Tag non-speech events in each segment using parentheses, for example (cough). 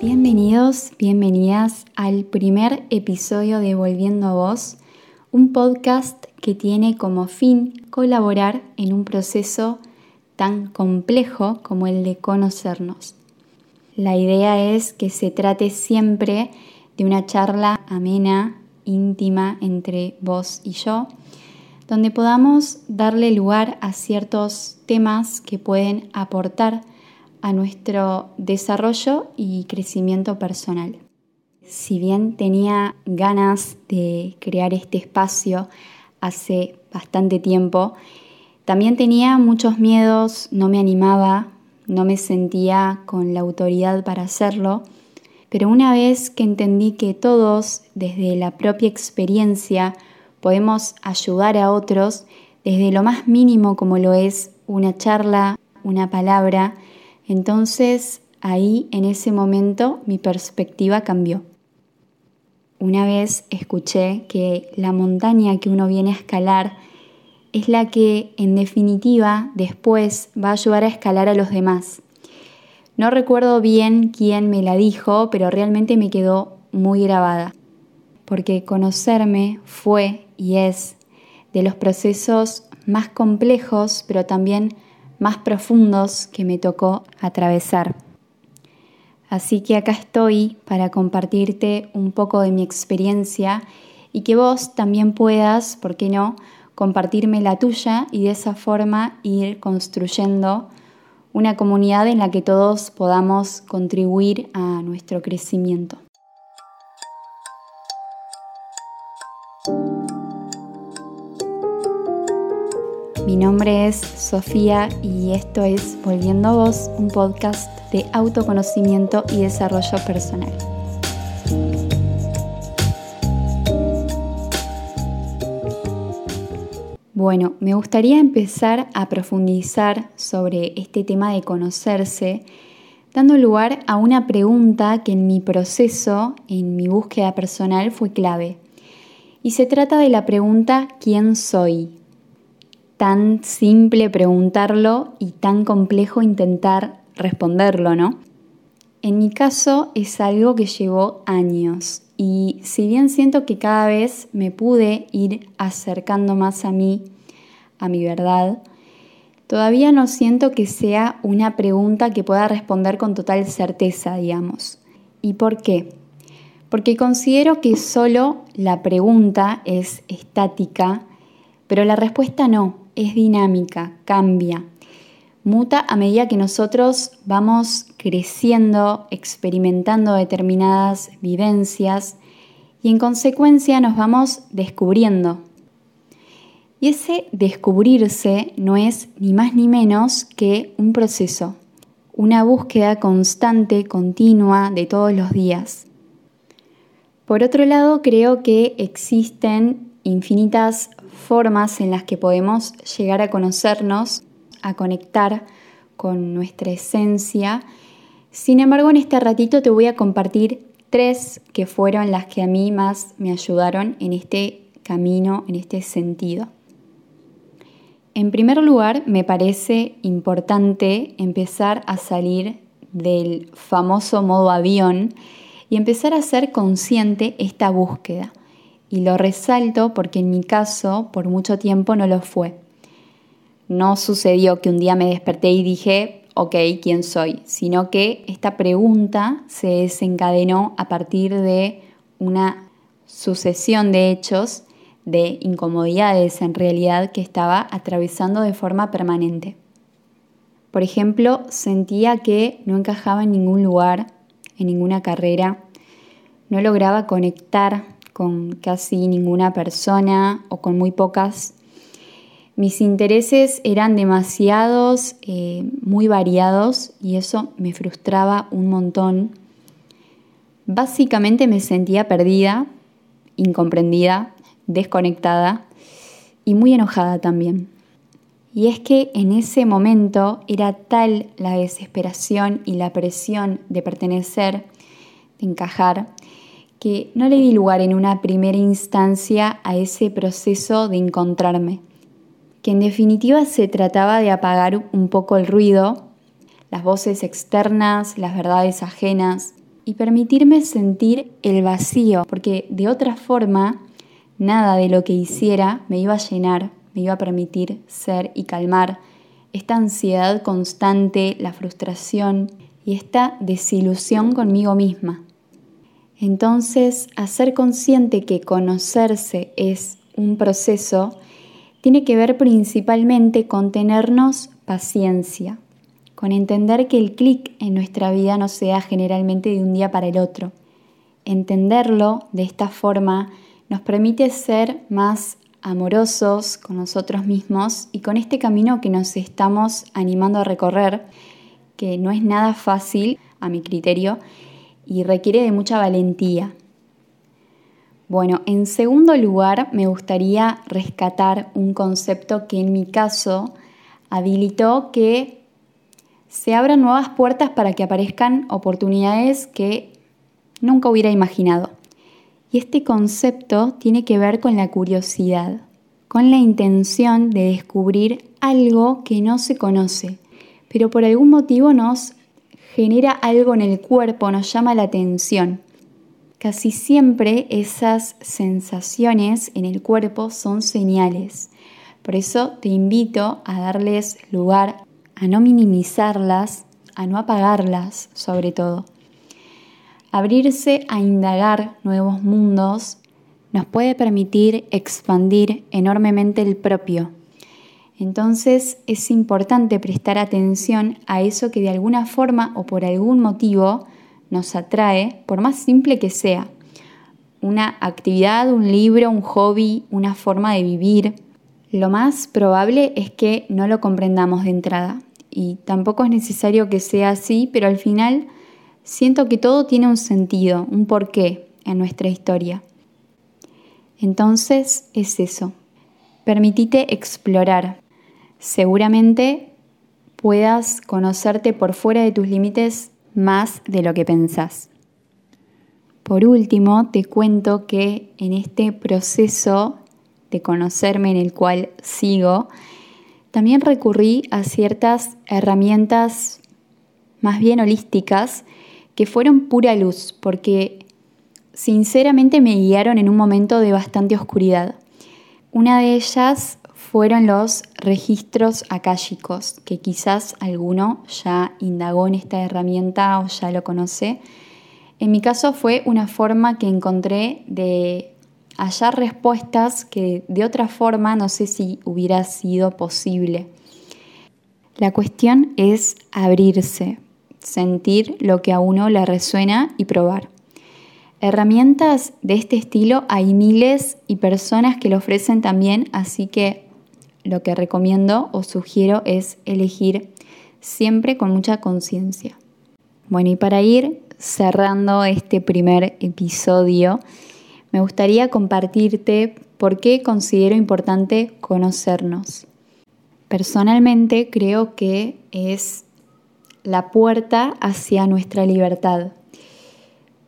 Bienvenidos, bienvenidas al primer episodio de Volviendo a Vos, un podcast que tiene como fin colaborar en un proceso tan complejo como el de conocernos. La idea es que se trate siempre de una charla amena, íntima entre vos y yo, donde podamos darle lugar a ciertos temas que pueden aportar a nuestro desarrollo y crecimiento personal. Si bien tenía ganas de crear este espacio hace bastante tiempo, también tenía muchos miedos, no me animaba, no me sentía con la autoridad para hacerlo, pero una vez que entendí que todos, desde la propia experiencia, podemos ayudar a otros, desde lo más mínimo como lo es una charla, una palabra, entonces ahí en ese momento mi perspectiva cambió. Una vez escuché que la montaña que uno viene a escalar es la que en definitiva después va a ayudar a escalar a los demás. No recuerdo bien quién me la dijo, pero realmente me quedó muy grabada, porque conocerme fue y es de los procesos más complejos, pero también más profundos que me tocó atravesar. Así que acá estoy para compartirte un poco de mi experiencia y que vos también puedas, ¿por qué no?, compartirme la tuya y de esa forma ir construyendo una comunidad en la que todos podamos contribuir a nuestro crecimiento. Mi nombre es Sofía y esto es Volviendo a Vos, un podcast de autoconocimiento y desarrollo personal. Bueno, me gustaría empezar a profundizar sobre este tema de conocerse, dando lugar a una pregunta que en mi proceso, en mi búsqueda personal, fue clave. Y se trata de la pregunta ¿quién soy? tan simple preguntarlo y tan complejo intentar responderlo, ¿no? En mi caso es algo que llevó años y si bien siento que cada vez me pude ir acercando más a mí, a mi verdad, todavía no siento que sea una pregunta que pueda responder con total certeza, digamos. ¿Y por qué? Porque considero que solo la pregunta es estática, pero la respuesta no es dinámica, cambia, muta a medida que nosotros vamos creciendo, experimentando determinadas vivencias y en consecuencia nos vamos descubriendo. Y ese descubrirse no es ni más ni menos que un proceso, una búsqueda constante, continua de todos los días. Por otro lado, creo que existen infinitas formas en las que podemos llegar a conocernos, a conectar con nuestra esencia. Sin embargo, en este ratito te voy a compartir tres que fueron las que a mí más me ayudaron en este camino, en este sentido. En primer lugar, me parece importante empezar a salir del famoso modo avión y empezar a ser consciente esta búsqueda y lo resalto porque en mi caso por mucho tiempo no lo fue. No sucedió que un día me desperté y dije, ok, ¿quién soy? Sino que esta pregunta se desencadenó a partir de una sucesión de hechos, de incomodidades en realidad que estaba atravesando de forma permanente. Por ejemplo, sentía que no encajaba en ningún lugar, en ninguna carrera, no lograba conectar con casi ninguna persona o con muy pocas. Mis intereses eran demasiados, eh, muy variados y eso me frustraba un montón. Básicamente me sentía perdida, incomprendida, desconectada y muy enojada también. Y es que en ese momento era tal la desesperación y la presión de pertenecer, de encajar, que no le di lugar en una primera instancia a ese proceso de encontrarme, que en definitiva se trataba de apagar un poco el ruido, las voces externas, las verdades ajenas, y permitirme sentir el vacío, porque de otra forma nada de lo que hiciera me iba a llenar me iba a permitir ser y calmar esta ansiedad constante, la frustración y esta desilusión conmigo misma. Entonces, hacer consciente que conocerse es un proceso tiene que ver principalmente con tenernos paciencia, con entender que el clic en nuestra vida no se da generalmente de un día para el otro. Entenderlo de esta forma nos permite ser más amorosos con nosotros mismos y con este camino que nos estamos animando a recorrer, que no es nada fácil a mi criterio y requiere de mucha valentía. Bueno, en segundo lugar me gustaría rescatar un concepto que en mi caso habilitó que se abran nuevas puertas para que aparezcan oportunidades que nunca hubiera imaginado. Y este concepto tiene que ver con la curiosidad, con la intención de descubrir algo que no se conoce, pero por algún motivo nos genera algo en el cuerpo, nos llama la atención. Casi siempre esas sensaciones en el cuerpo son señales. Por eso te invito a darles lugar, a no minimizarlas, a no apagarlas sobre todo. Abrirse a indagar nuevos mundos nos puede permitir expandir enormemente el propio. Entonces es importante prestar atención a eso que de alguna forma o por algún motivo nos atrae, por más simple que sea. Una actividad, un libro, un hobby, una forma de vivir. Lo más probable es que no lo comprendamos de entrada y tampoco es necesario que sea así, pero al final Siento que todo tiene un sentido, un porqué en nuestra historia. Entonces es eso. Permitite explorar. Seguramente puedas conocerte por fuera de tus límites más de lo que pensás. Por último, te cuento que en este proceso de conocerme en el cual sigo, también recurrí a ciertas herramientas más bien holísticas que fueron pura luz, porque sinceramente me guiaron en un momento de bastante oscuridad. Una de ellas fueron los registros akáshicos, que quizás alguno ya indagó en esta herramienta o ya lo conoce. En mi caso fue una forma que encontré de hallar respuestas que de otra forma no sé si hubiera sido posible. La cuestión es abrirse, sentir lo que a uno le resuena y probar. Herramientas de este estilo hay miles y personas que lo ofrecen también, así que lo que recomiendo o sugiero es elegir siempre con mucha conciencia. Bueno, y para ir cerrando este primer episodio, me gustaría compartirte por qué considero importante conocernos. Personalmente creo que es la puerta hacia nuestra libertad.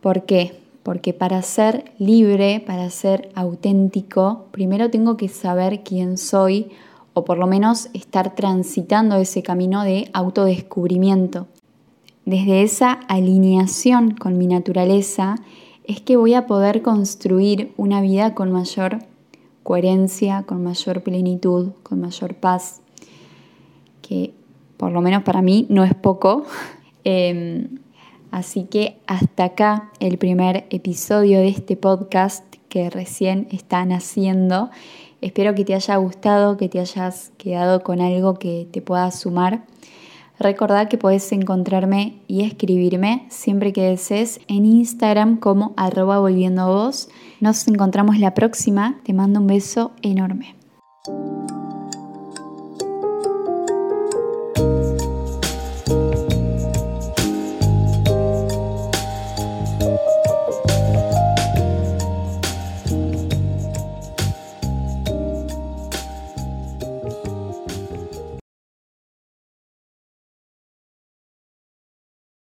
¿Por qué? Porque para ser libre, para ser auténtico, primero tengo que saber quién soy o por lo menos estar transitando ese camino de autodescubrimiento. Desde esa alineación con mi naturaleza es que voy a poder construir una vida con mayor coherencia, con mayor plenitud, con mayor paz, que por lo menos para mí no es poco. (laughs) Em, así que hasta acá el primer episodio de este podcast que recién está naciendo. Espero que te haya gustado, que te hayas quedado con algo que te pueda sumar. Recordad que podés encontrarme y escribirme siempre que desees en Instagram como arroba volviendo vos. Nos encontramos la próxima. Te mando un beso enorme.